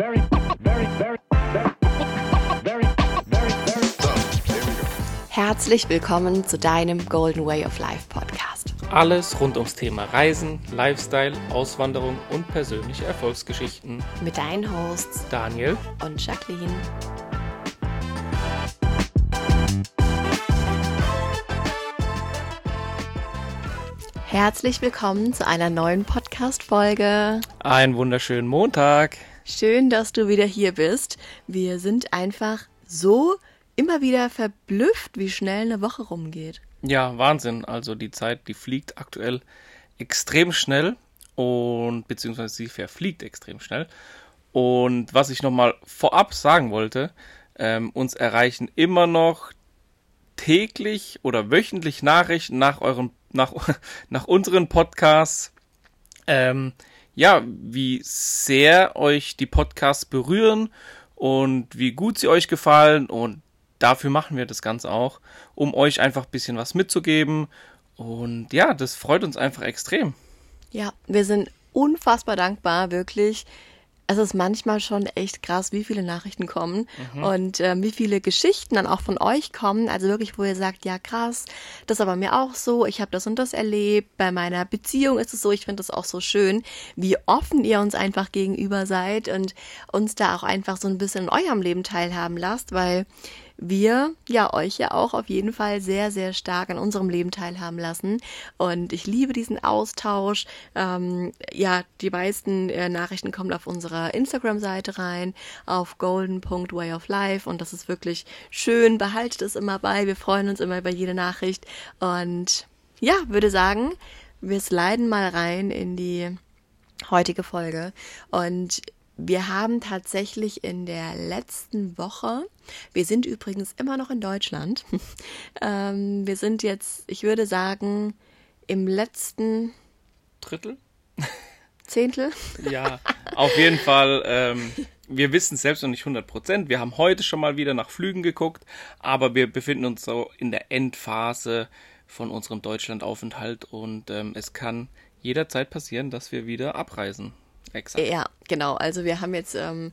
very, very, very, very, very, very. Herzlich willkommen zu deinem Golden Way of Life Podcast. Alles rund ums Thema Reisen, Lifestyle, Auswanderung und persönliche Erfolgsgeschichten. Mit deinen Hosts Daniel, und Jacqueline. Herzlich willkommen zu einer neuen Podcast-Folge. einen wunderschönen Montag. Schön, dass du wieder hier bist. Wir sind einfach so immer wieder verblüfft, wie schnell eine Woche rumgeht. Ja, Wahnsinn. Also die Zeit, die fliegt aktuell extrem schnell und beziehungsweise sie verfliegt extrem schnell. Und was ich nochmal vorab sagen wollte, ähm, uns erreichen immer noch täglich oder wöchentlich Nachrichten nach euren, nach, nach unseren Podcasts. Ähm, ja, wie sehr euch die Podcasts berühren und wie gut sie euch gefallen und dafür machen wir das Ganze auch, um euch einfach ein bisschen was mitzugeben und ja, das freut uns einfach extrem. Ja, wir sind unfassbar dankbar, wirklich. Es ist manchmal schon echt krass, wie viele Nachrichten kommen und ähm, wie viele Geschichten dann auch von euch kommen. Also wirklich, wo ihr sagt, ja krass, das ist aber mir auch so, ich habe das und das erlebt. Bei meiner Beziehung ist es so, ich finde das auch so schön, wie offen ihr uns einfach gegenüber seid und uns da auch einfach so ein bisschen in eurem Leben teilhaben lasst, weil wir ja euch ja auch auf jeden Fall sehr, sehr stark an unserem Leben teilhaben lassen. Und ich liebe diesen Austausch. Ähm, ja, die meisten äh, Nachrichten kommen auf unserer Instagram-Seite rein, auf golden.wayoflife. Und das ist wirklich schön. Behaltet es immer bei. Wir freuen uns immer über jede Nachricht. Und ja, würde sagen, wir sliden mal rein in die heutige Folge. Und wir haben tatsächlich in der letzten Woche, wir sind übrigens immer noch in Deutschland, ähm, wir sind jetzt, ich würde sagen, im letzten Drittel? Zehntel. Ja, auf jeden Fall. Ähm, wir wissen es selbst noch nicht 100 Prozent. Wir haben heute schon mal wieder nach Flügen geguckt, aber wir befinden uns so in der Endphase von unserem Deutschlandaufenthalt und ähm, es kann jederzeit passieren, dass wir wieder abreisen. Exakt. Ja, genau. Also wir haben jetzt ähm,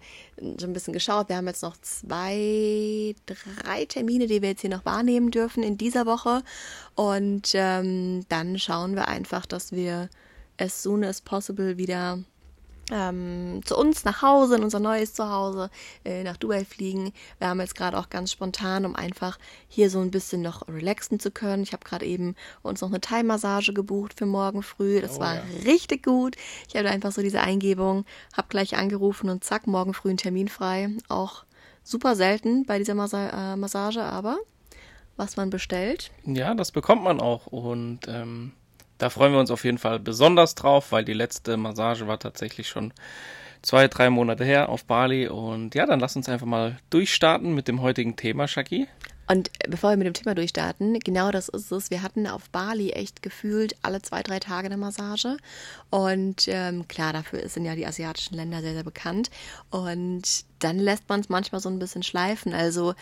so ein bisschen geschaut. Wir haben jetzt noch zwei, drei Termine, die wir jetzt hier noch wahrnehmen dürfen in dieser Woche. Und ähm, dann schauen wir einfach, dass wir as soon as possible wieder ähm, zu uns nach Hause, in unser neues Zuhause, äh, nach Dubai fliegen. Wir haben jetzt gerade auch ganz spontan, um einfach hier so ein bisschen noch relaxen zu können. Ich habe gerade eben uns noch eine Thai-Massage gebucht für morgen früh. Das Oh war ja. richtig gut. Ich hatte einfach so diese Eingebung, habe gleich angerufen und zack, morgen früh einen Termin frei. Auch super selten bei dieser Massa äh, Massage, aber was man bestellt, Ja, das bekommt man auch und ähm, da freuen wir uns auf jeden Fall besonders drauf, weil die letzte Massage war tatsächlich schon zwei, drei Monate her auf Bali und ja, dann lass uns einfach mal durchstarten mit dem heutigen Thema, Shaki. Und bevor wir mit dem Thema durchstarten, genau das ist es. Wir hatten auf Bali echt gefühlt alle zwei, drei Tage eine Massage. Und ähm, klar, dafür sind ja die asiatischen Länder sehr, sehr bekannt. Und dann lässt man es manchmal so ein bisschen schleifen. Also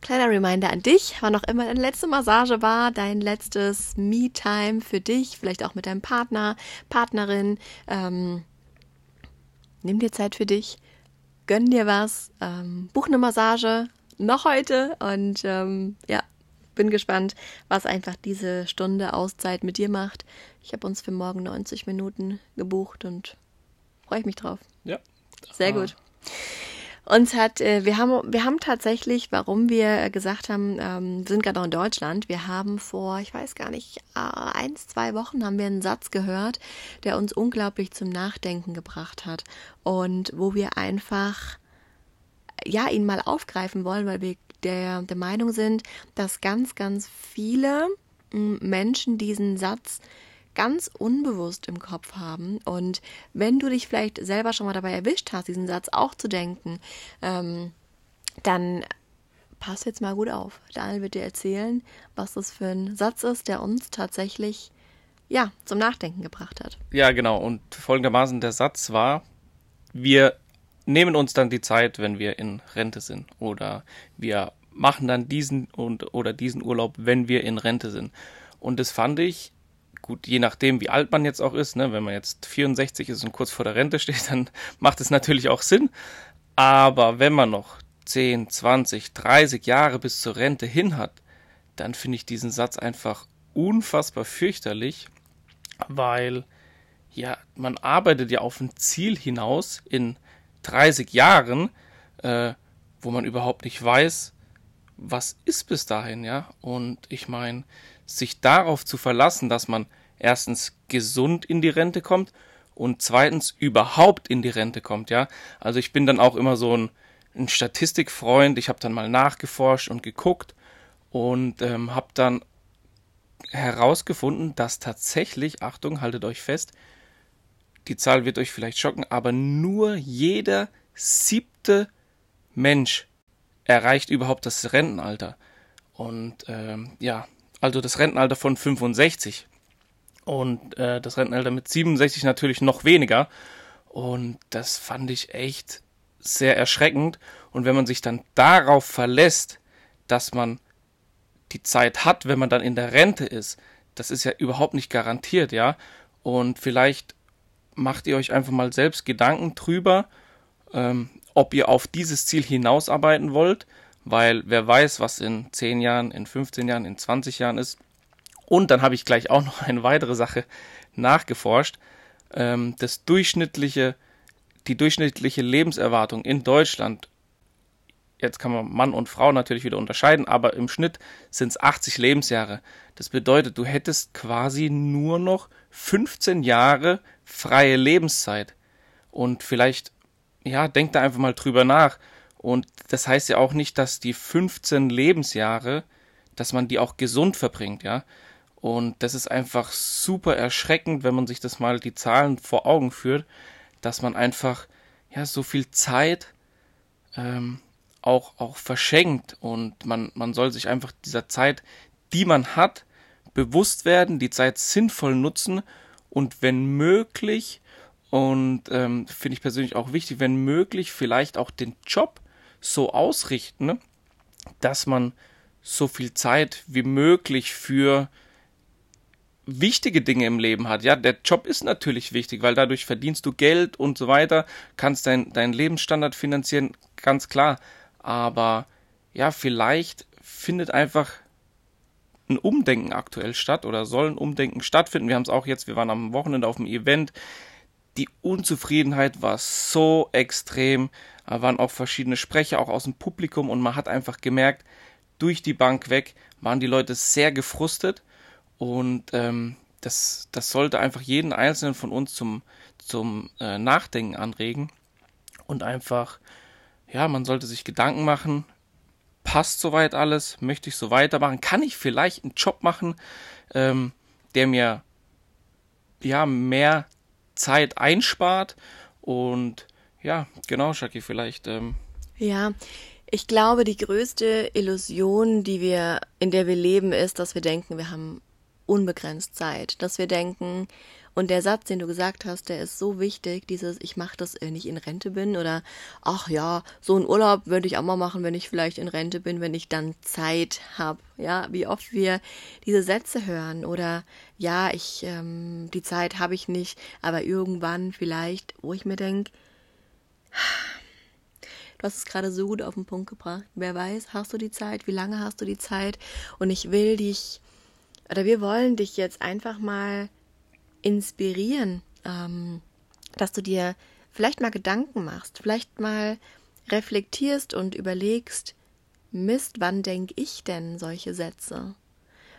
kleiner Reminder an dich, wann auch immer deine letzte Massage war, dein letztes Me-Time für dich, vielleicht auch mit deinem Partner, Partnerin. Ähm, nimm dir Zeit für dich, gönn dir was, ähm, buch eine Massage, noch heute und ähm, ja, bin gespannt, was einfach diese Stunde Auszeit mit dir macht. Ich habe uns für morgen 90 Minuten gebucht und freue ich mich drauf. Ja. Sehr Ah. gut. Uns hat, äh, wir haben, wir haben tatsächlich, warum wir gesagt haben, ähm, wir sind gerade noch in Deutschland, wir haben vor, ich weiß gar nicht, äh, eins, zwei Wochen haben wir einen Satz gehört, der uns unglaublich zum Nachdenken gebracht hat und wo wir einfach ja, ihn mal aufgreifen wollen, weil wir der, der Meinung sind, dass ganz, ganz viele Menschen diesen Satz ganz unbewusst im Kopf haben. Und wenn du dich vielleicht selber schon mal dabei erwischt hast, diesen Satz auch zu denken, ähm, dann pass jetzt mal gut auf. Daniel wird dir erzählen, was das für ein Satz ist, der uns tatsächlich ja, zum Nachdenken gebracht hat. Ja, genau. Und folgendermaßen der Satz war, wir nehmen uns dann die Zeit, wenn wir in Rente sind. Oder wir machen dann diesen und oder diesen Urlaub, wenn wir in Rente sind. Und das fand ich gut, je nachdem, wie alt man jetzt auch ist, ne, wenn man jetzt 64 ist und kurz vor der Rente steht, dann macht es natürlich auch Sinn. Aber wenn man noch 10, 20, 30 Jahre bis zur Rente hin hat, dann finde ich diesen Satz einfach unfassbar fürchterlich, weil ja, man arbeitet ja auf ein Ziel hinaus in 30 Jahren, äh, wo man überhaupt nicht weiß, was ist bis dahin, ja. Und ich meine, sich darauf zu verlassen, dass man erstens gesund in die Rente kommt und zweitens überhaupt in die Rente kommt, ja. Also ich bin dann auch immer so ein, ein Statistikfreund. Ich habe dann mal nachgeforscht und geguckt und ähm, habe dann herausgefunden, dass tatsächlich, Achtung, haltet euch fest, die Zahl wird euch vielleicht schocken, aber nur jeder siebte Mensch erreicht überhaupt das Rentenalter. Und ähm, ja, also das Rentenalter von 65 und äh, das Rentenalter mit 67 natürlich noch weniger. Und das fand ich echt sehr erschreckend. Und wenn man sich dann darauf verlässt, dass man die Zeit hat, wenn man dann in der Rente ist, das ist ja überhaupt nicht garantiert, ja. Und vielleicht macht ihr euch einfach mal selbst Gedanken drüber, ähm, ob ihr auf dieses Ziel hinausarbeiten wollt, weil wer weiß, was in 10 Jahren, in 15 Jahren, in 20 Jahren ist. Und dann habe ich gleich auch noch eine weitere Sache nachgeforscht. Ähm, das durchschnittliche, die durchschnittliche Lebenserwartung in Deutschland, jetzt kann man Mann und Frau natürlich wieder unterscheiden, aber im Schnitt sind es 80 Lebensjahre. Das bedeutet, du hättest quasi nur noch 15 Jahre freie Lebenszeit. Und vielleicht, ja, denk da einfach mal drüber nach. Und das heißt ja auch nicht, dass die 15 Lebensjahre, dass man die auch gesund verbringt, ja. Und das ist einfach super erschreckend, wenn man sich das mal die Zahlen vor Augen führt, dass man einfach, ja, so viel Zeit, ähm, auch, auch verschenkt und man, man soll sich einfach dieser Zeit, die man hat, bewusst werden, die Zeit sinnvoll nutzen und wenn möglich, und ähm, finde ich persönlich auch wichtig, wenn möglich, vielleicht auch den Job so ausrichten, dass man so viel Zeit wie möglich für wichtige Dinge im Leben hat. Ja, der Job ist natürlich wichtig, weil dadurch verdienst du Geld und so weiter, kannst deinen dein Lebensstandard finanzieren, ganz klar. Aber ja, vielleicht findet einfach ein Umdenken aktuell statt oder soll ein Umdenken stattfinden. Wir haben es auch jetzt, wir waren am Wochenende auf dem Event. Die Unzufriedenheit war so extrem. Da waren auch verschiedene Sprecher auch aus dem Publikum und man hat einfach gemerkt, durch die Bank weg waren die Leute sehr gefrustet. Und ähm, das, das sollte einfach jeden Einzelnen von uns zum, zum äh, Nachdenken anregen und einfach, ja, man sollte sich Gedanken machen, passt soweit alles, möchte ich so weitermachen, kann ich vielleicht einen Job machen, ähm, der mir ja mehr Zeit einspart und ja, genau, Shaki, vielleicht. Ähm, ja, ich glaube, die größte Illusion, die wir, in der wir leben, ist, dass wir denken, wir haben unbegrenzt Zeit, dass wir denken, und der Satz, den du gesagt hast, der ist so wichtig, dieses ich mache das, wenn ich in Rente bin oder ach ja, so einen Urlaub würde ich auch mal machen, wenn ich vielleicht in Rente bin, wenn ich dann Zeit habe. Ja, wie oft wir diese Sätze hören oder ja, ich ähm, die Zeit habe ich nicht, aber irgendwann vielleicht, wo ich mir denke, Du hast es gerade so gut auf den Punkt gebracht. Wer weiß, hast du die Zeit? Wie lange hast du die Zeit? Und ich will dich, oder wir wollen dich jetzt einfach mal inspirieren, ähm, dass du dir vielleicht mal Gedanken machst, vielleicht mal reflektierst und überlegst, Mist, wann denke ich denn solche Sätze?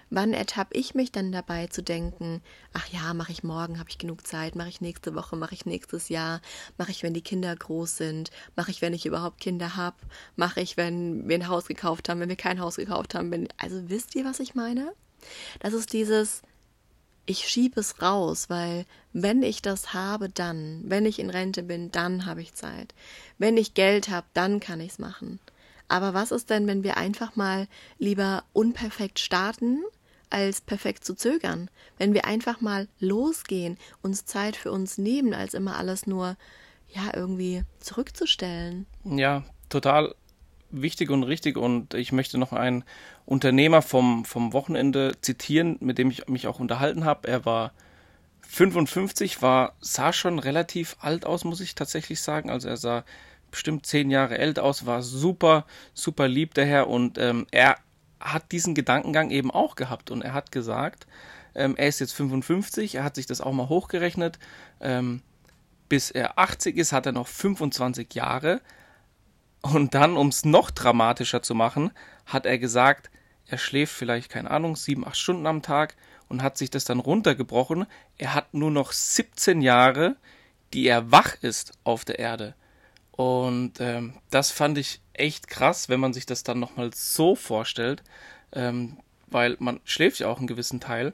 Wann ertappe ich mich dann dabei zu denken, ach ja, mache ich morgen, habe ich genug Zeit, mache ich nächste Woche, mache ich nächstes Jahr, mache ich, wenn die Kinder groß sind, mache ich, wenn ich überhaupt Kinder habe, mache ich, wenn wir ein Haus gekauft haben, wenn wir kein Haus gekauft haben. Wenn, also wisst ihr, was ich meine? Das ist dieses, ich schiebe es raus, weil wenn ich das habe, dann, wenn ich in Rente bin, dann habe ich Zeit. Wenn ich Geld habe, dann kann ich es machen. Aber was ist denn, wenn wir einfach mal lieber unperfekt starten, als perfekt zu zögern. Wenn wir einfach mal losgehen, uns Zeit für uns nehmen, als immer alles nur, ja, irgendwie zurückzustellen. Ja, total wichtig und richtig und ich möchte noch einen Unternehmer vom, vom Wochenende zitieren, mit dem ich mich auch unterhalten habe. Er war 55, war, sah schon relativ alt aus, muss ich tatsächlich sagen. Also er sah bestimmt zehn Jahre älter aus, war super, super lieb der Herr und ähm, er hat diesen Gedankengang eben auch gehabt und er hat gesagt, ähm, er ist jetzt 55, er hat sich das auch mal hochgerechnet. Ähm, bis er 80 ist, hat er noch 25 Jahre. Und dann, um es noch dramatischer zu machen, hat er gesagt, er schläft vielleicht, keine Ahnung, sieben, acht Stunden am Tag und hat sich das dann runtergebrochen. Er hat nur noch 17 Jahre, die er wach ist auf der Erde. Und ähm, das fand ich echt krass, wenn man sich das dann nochmal so vorstellt, ähm, weil man schläft ja auch einen gewissen Teil.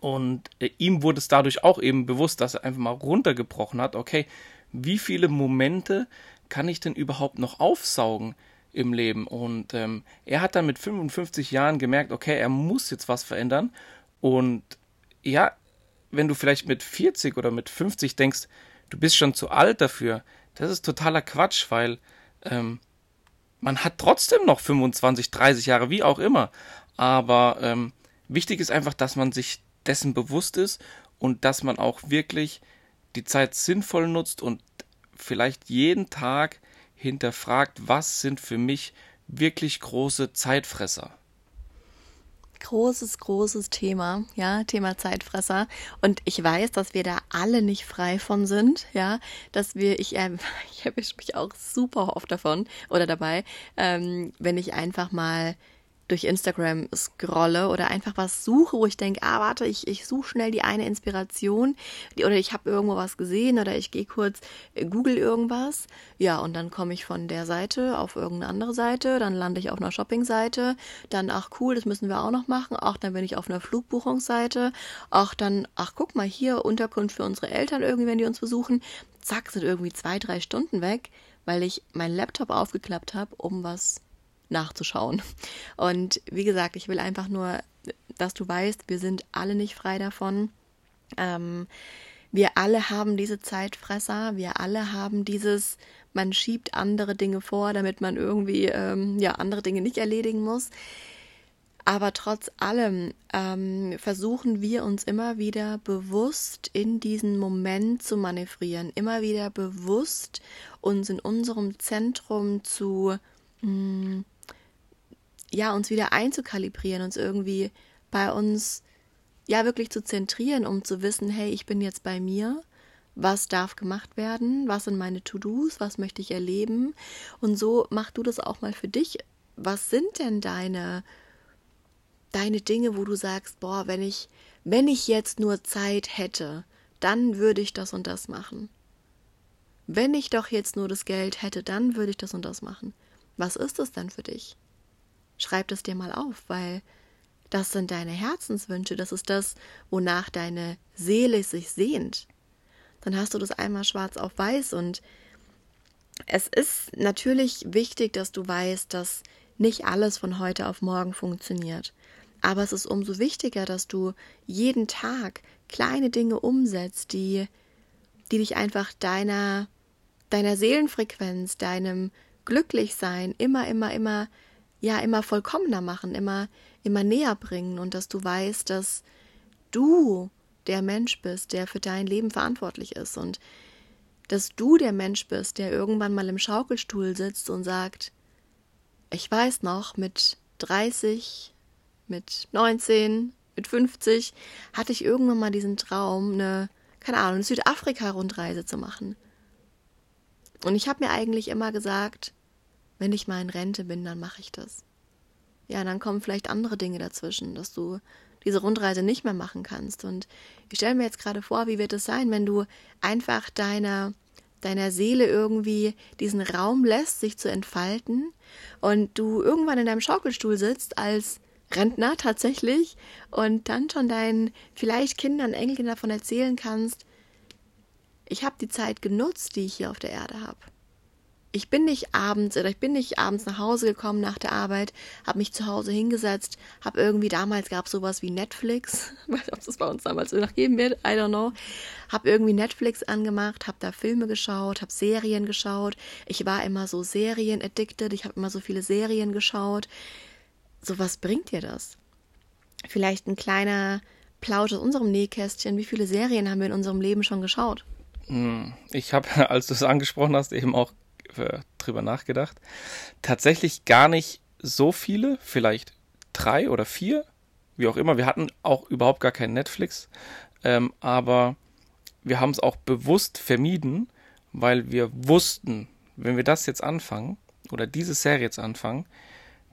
Und äh, ihm wurde es dadurch auch eben bewusst, dass er einfach mal runtergebrochen hat, okay, wie viele Momente kann ich denn überhaupt noch aufsaugen im Leben? Und ähm, er hat dann mit 55 Jahren gemerkt, okay, er muss jetzt was verändern. Und ja, wenn du vielleicht mit 40 oder mit 50 denkst, du bist schon zu alt dafür, das ist totaler Quatsch, weil ähm, man hat trotzdem noch 25, 30 Jahre, wie auch immer. Aber ähm, wichtig ist einfach, dass man sich dessen bewusst ist und dass man auch wirklich die Zeit sinnvoll nutzt und vielleicht jeden Tag hinterfragt, was sind für mich wirklich große Zeitfresser. Großes, großes Thema, ja, Thema Zeitfresser. Und ich weiß, dass wir da alle nicht frei von sind, ja, dass wir, ich, äh, ich erwische mich auch super oft davon oder dabei, ähm, wenn ich einfach mal durch Instagram scrolle oder einfach was suche, wo ich denke, ah, warte, ich, ich suche schnell die eine Inspiration die, oder ich habe irgendwo was gesehen oder ich gehe kurz äh, Google irgendwas. Ja, und dann komme ich von der Seite auf irgendeine andere Seite, dann lande ich auf einer Shopping-Seite, dann, ach cool, das müssen wir auch noch machen, ach, dann bin ich auf einer Flugbuchungsseite, ach, dann, ach, guck mal hier, Unterkunft für unsere Eltern irgendwie, wenn die uns besuchen. Zack, sind irgendwie zwei, drei Stunden weg, weil ich meinen Laptop aufgeklappt habe, um was nachzuschauen. Und wie gesagt, ich will einfach nur, dass du weißt, wir sind alle nicht frei davon. Ähm, wir alle haben diese Zeitfresser, wir alle haben dieses, man schiebt andere Dinge vor, damit man irgendwie ähm, ja andere Dinge nicht erledigen muss. Aber trotz allem ähm, versuchen wir uns immer wieder bewusst in diesen Moment zu manövrieren, immer wieder bewusst uns in unserem Zentrum zu mh, hm, ja, uns wieder einzukalibrieren, uns irgendwie bei uns ja wirklich zu zentrieren, um zu wissen, hey, ich bin jetzt bei mir, was darf gemacht werden, was sind meine To-Dos, was möchte ich erleben und so mach du das auch mal für dich. Was sind denn deine deine Dinge, wo du sagst, boah, wenn ich wenn ich jetzt nur Zeit hätte, dann würde ich das und das machen. Wenn ich doch jetzt nur das Geld hätte, dann würde ich das und das machen. Was ist es denn für dich? Schreib das dir mal auf, weil das sind deine Herzenswünsche, das ist das, wonach deine Seele sich sehnt. Dann hast du das einmal schwarz auf weiß und es ist natürlich wichtig, dass du weißt, dass nicht alles von heute auf morgen funktioniert. Aber es ist umso wichtiger, dass du jeden Tag kleine Dinge umsetzt, die, die dich einfach deiner, deiner Seelenfrequenz, deinem Glücklichsein immer, immer, immer ja immer vollkommener machen, immer, immer näher bringen und dass du weißt, dass du der Mensch bist, der für dein Leben verantwortlich ist und dass du der Mensch bist, der irgendwann mal im Schaukelstuhl sitzt und sagt, ich weiß noch, mit 30, mit 19, mit 50 hatte ich irgendwann mal diesen Traum, eine, keine Ahnung, eine Südafrika-Rundreise zu machen. Und ich habe mir eigentlich immer gesagt, wenn ich mal in Rente bin, dann mache ich das. Ja, dann kommen vielleicht andere Dinge dazwischen, dass du diese Rundreise nicht mehr machen kannst. Und ich stelle mir jetzt gerade vor, wie wird es sein, wenn du einfach deiner, deiner Seele irgendwie diesen Raum lässt, sich zu entfalten und du irgendwann in deinem Schaukelstuhl sitzt als Rentner tatsächlich und dann schon deinen vielleicht Kindern, Enkeln davon erzählen kannst, ich habe die Zeit genutzt, die ich hier auf der Erde habe. Ich bin nicht abends oder ich bin nicht abends nach Hause gekommen nach der Arbeit, habe mich zu Hause hingesetzt, habe irgendwie damals gab es sowas wie Netflix, weiß ob es bei uns damals noch geben wird, I don't know, habe irgendwie Netflix angemacht, habe da Filme geschaut, habe Serien geschaut. Ich war immer so Serien addicted, ich habe immer so viele Serien geschaut. So was bringt dir das? Vielleicht ein kleiner Plausch aus unserem Nähkästchen. Wie viele Serien haben wir in unserem Leben schon geschaut? Ich habe, als du es angesprochen hast, eben auch äh, drüber nachgedacht. Tatsächlich gar nicht so viele, vielleicht drei oder vier, wie auch immer. Wir hatten auch überhaupt gar kein Netflix, ähm, aber wir haben es auch bewusst vermieden, weil wir wussten, wenn wir das jetzt anfangen oder diese Serie jetzt anfangen,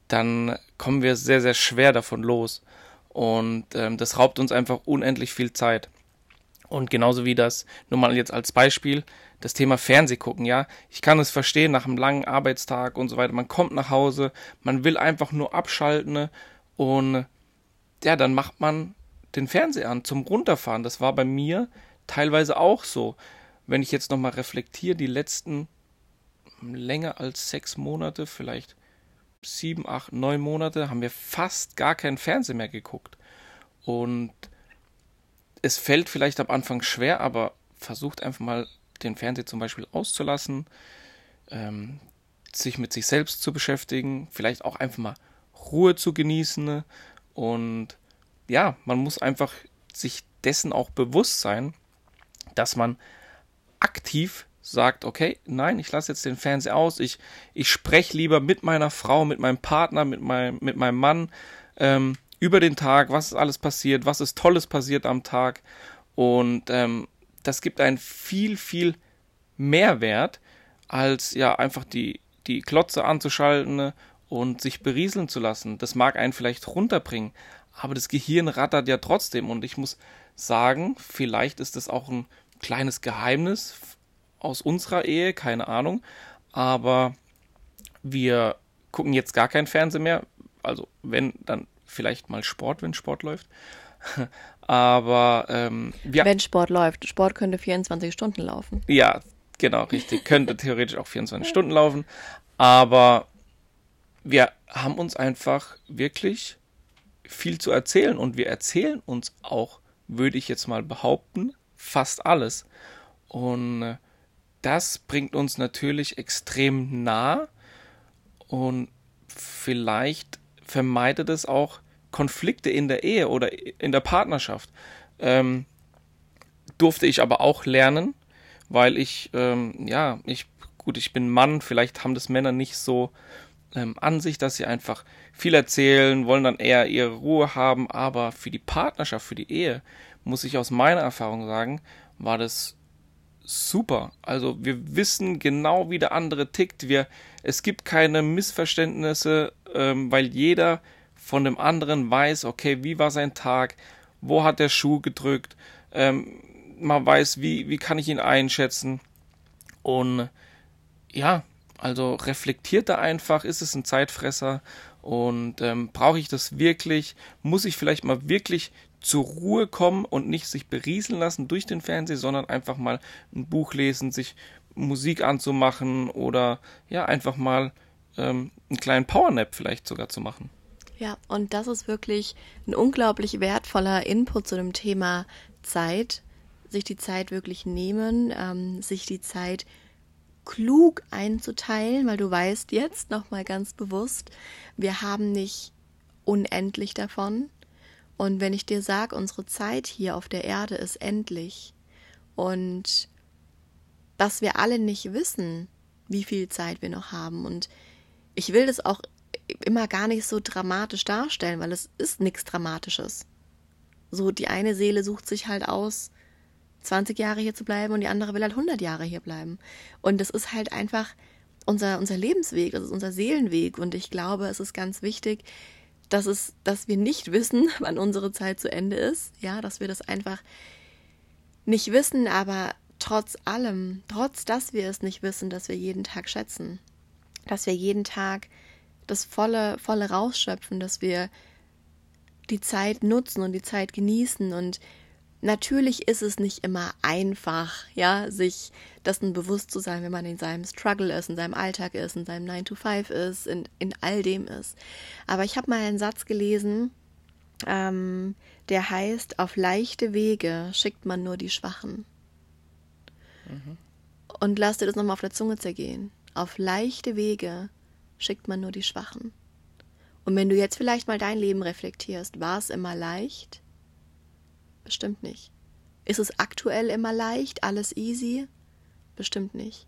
dann kommen wir sehr, sehr schwer davon los. Und ähm, das raubt uns einfach unendlich viel Zeit. Und genauso wie das, nur mal jetzt als Beispiel, das Thema Fernsehgucken, ja. Ich kann es verstehen nach einem langen Arbeitstag und so weiter. Man kommt nach Hause, man will einfach nur abschalten ne? und ja, dann macht man den Fernseher an zum Runterfahren. Das war bei mir teilweise auch so. Wenn ich jetzt nochmal reflektiere, die letzten länger als sechs Monate, vielleicht sieben, acht, neun Monate, haben wir fast gar keinen Fernseher mehr geguckt. Und es fällt vielleicht am Anfang schwer, aber versucht einfach mal den Fernseher zum Beispiel auszulassen, ähm, sich mit sich selbst zu beschäftigen, vielleicht auch einfach mal Ruhe zu genießen und ja, man muss einfach sich dessen auch bewusst sein, dass man aktiv sagt, okay, nein, ich lasse jetzt den Fernseher aus, ich, ich spreche lieber mit meiner Frau, mit meinem Partner, mit meinem, mit meinem Mann ähm, über den Tag, was ist alles passiert, was ist Tolles passiert am Tag. Und ähm, das gibt einen viel, viel Mehrwert, als ja einfach die, die Klotze anzuschalten und sich berieseln zu lassen. Das mag einen vielleicht runterbringen, aber das Gehirn rattert ja trotzdem und ich muss sagen, vielleicht ist das auch ein kleines Geheimnis aus unserer Ehe, keine Ahnung, aber wir gucken jetzt gar kein Fernsehen mehr, also wenn, dann vielleicht mal Sport, wenn Sport läuft. Aber ähm, ja. Wenn Sport läuft, Sport könnte 24 Stunden laufen. Ja, genau, richtig. könnte theoretisch auch 24 Stunden laufen. Aber wir haben uns einfach wirklich viel zu erzählen und wir erzählen uns auch, würde ich jetzt mal behaupten, fast alles. Und äh, das bringt uns natürlich extrem nah und vielleicht vermeidet es auch Konflikte in der Ehe oder in der Partnerschaft. Ähm, durfte ich aber auch lernen, weil ich, ähm, ja, ich, gut, ich bin Mann, vielleicht haben das Männer nicht so ähm, an sich, dass sie einfach viel erzählen, wollen dann eher ihre Ruhe haben, aber für die Partnerschaft, für die Ehe, muss ich aus meiner Erfahrung sagen, war das super. Also wir wissen genau, wie der andere tickt. Wir, es gibt keine Missverständnisse, ähm, weil jeder von dem anderen weiß, okay, wie war sein Tag, wo hat der Schuh gedrückt, ähm, man weiß, wie, wie kann ich ihn einschätzen. Und ja, also reflektiert er einfach, ist es ein Zeitfresser und ähm, brauche ich das wirklich? Muss ich vielleicht mal wirklich zur Ruhe kommen und nicht sich berieseln lassen durch den Fernseher, sondern einfach mal ein Buch lesen, sich Musik anzumachen oder ja, einfach mal ähm, einen kleinen Powernap vielleicht sogar zu machen. Ja, und das ist wirklich ein unglaublich wertvoller Input zu dem Thema Zeit. Sich die Zeit wirklich nehmen, ähm, sich die Zeit klug einzuteilen, weil du weißt jetzt nochmal ganz bewusst, wir haben nicht unendlich davon. Und wenn ich dir sage, unsere Zeit hier auf der Erde ist endlich und dass wir alle nicht wissen, wie viel Zeit wir noch haben. Und ich will das auch immer gar nicht so dramatisch darstellen, weil es ist nichts Dramatisches. So, die eine Seele sucht sich halt aus, 20 Jahre hier zu bleiben und die andere will halt 100 Jahre hier bleiben. Und das ist halt einfach unser, unser Lebensweg, das ist unser Seelenweg. Und ich glaube, es ist ganz wichtig, dass es, dass wir nicht wissen, wann unsere Zeit zu Ende ist. Ja, dass wir das einfach nicht wissen, aber trotz allem, trotz dass wir es nicht wissen, dass wir jeden Tag schätzen. Dass wir jeden Tag das volle, volle rausschöpfen, dass wir die Zeit nutzen und die Zeit genießen und natürlich ist es nicht immer einfach, ja, sich dessen bewusst zu sein, wenn man in seinem Struggle ist, in seinem Alltag ist, in seinem 9 to 5 ist, in, in all dem ist. Aber ich habe mal einen Satz gelesen, ähm, der heißt, auf leichte Wege schickt man nur die Schwachen. Mhm. Und lass dir das nochmal auf der Zunge zergehen. Auf leichte Wege schickt man nur die Schwachen. Und wenn du jetzt vielleicht mal dein Leben reflektierst, war es immer leicht? Bestimmt nicht. Ist es aktuell immer leicht, alles easy? Bestimmt nicht.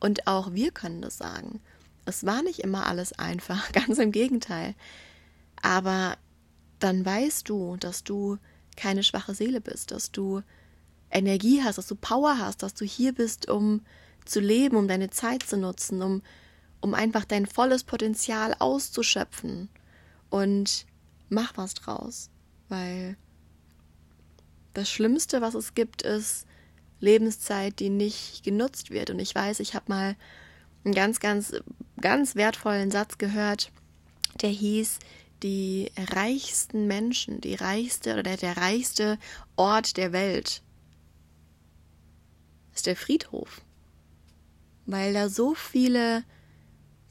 Und auch wir können das sagen. Es war nicht immer alles einfach, ganz im Gegenteil. Aber dann weißt du, dass du keine schwache Seele bist, dass du Energie hast, dass du Power hast, dass du hier bist, um zu leben, um deine Zeit zu nutzen, um, um einfach dein volles Potenzial auszuschöpfen. Und mach was draus, weil das Schlimmste, was es gibt, ist Lebenszeit, die nicht genutzt wird. Und ich weiß, ich habe mal einen ganz, ganz, ganz wertvollen Satz gehört, der hieß, die reichsten Menschen, die reichste oder der, der reichste Ort der Welt ist der Friedhof. Weil da so viele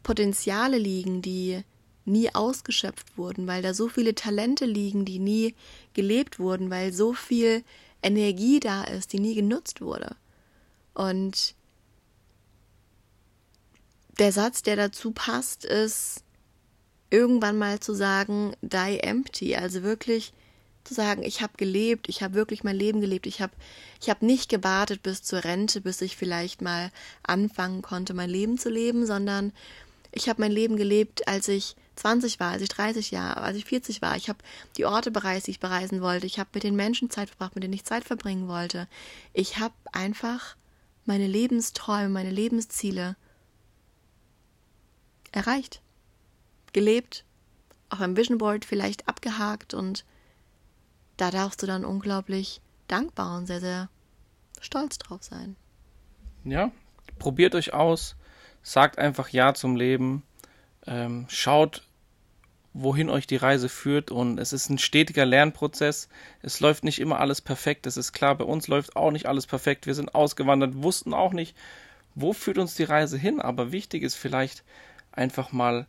Potenziale liegen, die nie ausgeschöpft wurden, weil da so viele Talente liegen, die nie gelebt wurden, weil so viel Energie da ist, die nie genutzt wurde. Und der Satz, der dazu passt, ist, irgendwann mal zu sagen, die empty, also wirklich zu sagen, ich habe gelebt, ich habe wirklich mein Leben gelebt, ich habe ich habe nicht gewartet bis zur Rente, bis ich vielleicht mal anfangen konnte, mein Leben zu leben, sondern ich habe mein Leben gelebt, als ich 20 war, als ich 30 Jahre, als ich 40 war. Ich habe die Orte bereist, die ich bereisen wollte. Ich habe mit den Menschen Zeit verbracht, mit denen ich Zeit verbringen wollte. Ich habe einfach meine Lebensträume, meine Lebensziele erreicht gelebt, auch am Vision Board vielleicht abgehakt und da darfst du dann unglaublich dankbar und sehr, sehr stolz drauf sein. Ja, probiert euch aus, sagt einfach Ja zum Leben, ähm, schaut, wohin euch die Reise führt und es ist ein stetiger Lernprozess. Es läuft nicht immer alles perfekt, das ist klar, bei uns läuft auch nicht alles perfekt. Wir sind ausgewandert, wussten auch nicht, wo führt uns die Reise hin, aber wichtig ist vielleicht einfach mal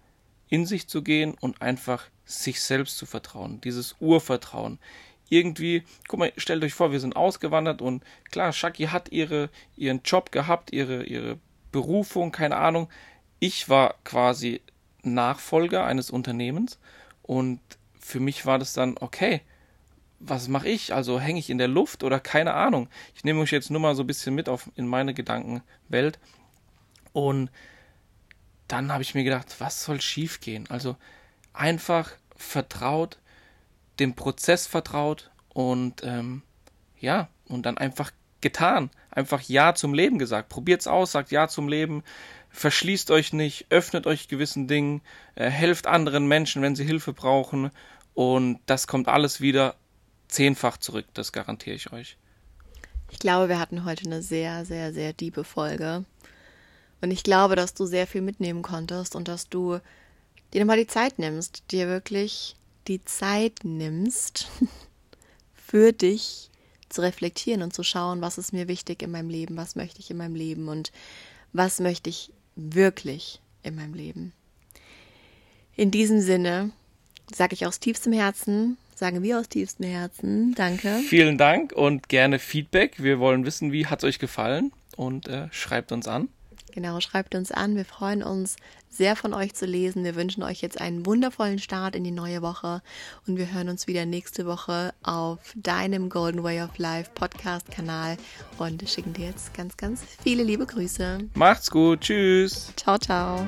in sich zu gehen und einfach sich selbst zu vertrauen, dieses Urvertrauen. Irgendwie, guck mal, stellt euch vor, wir sind ausgewandert und klar, Shaki hat ihre, ihren Job gehabt, ihre, ihre Berufung, keine Ahnung. Ich war quasi Nachfolger eines Unternehmens und für mich war das dann, okay, was mache ich? Also hänge ich in der Luft oder keine Ahnung. Ich nehme euch jetzt nur mal so ein bisschen mit auf in meine Gedankenwelt und dann habe ich mir gedacht, was soll schiefgehen? Also einfach vertraut, dem Prozess vertraut und ähm, ja, und dann einfach getan. Einfach Ja zum Leben gesagt. Probiert's aus, sagt Ja zum Leben, verschließt euch nicht, öffnet euch gewissen Dingen, äh, helft anderen Menschen, wenn sie Hilfe brauchen und das kommt alles wieder zehnfach zurück, das garantiere ich euch. Ich glaube, wir hatten heute eine sehr, sehr, sehr diebe Folge. Und ich glaube, dass du sehr viel mitnehmen konntest und dass du dir nochmal die Zeit nimmst, dir wirklich die Zeit nimmst, für dich zu reflektieren und zu schauen, was ist mir wichtig in meinem Leben, was möchte ich in meinem Leben und was möchte ich wirklich in meinem Leben. In diesem Sinne sage ich aus tiefstem Herzen, sagen wir aus tiefstem Herzen, danke. Vielen Dank und gerne Feedback. Wir wollen wissen, wie hat es euch gefallen und äh, schreibt uns an. Genau, schreibt uns an. Wir freuen uns sehr von euch zu lesen. Wir wünschen euch jetzt einen wundervollen Start in die neue Woche und wir hören uns wieder nächste Woche auf deinem Golden Way of Life Podcast Kanal und schicken dir jetzt ganz, ganz viele liebe Grüße. Macht's gut. Tschüss. Ciao, ciao.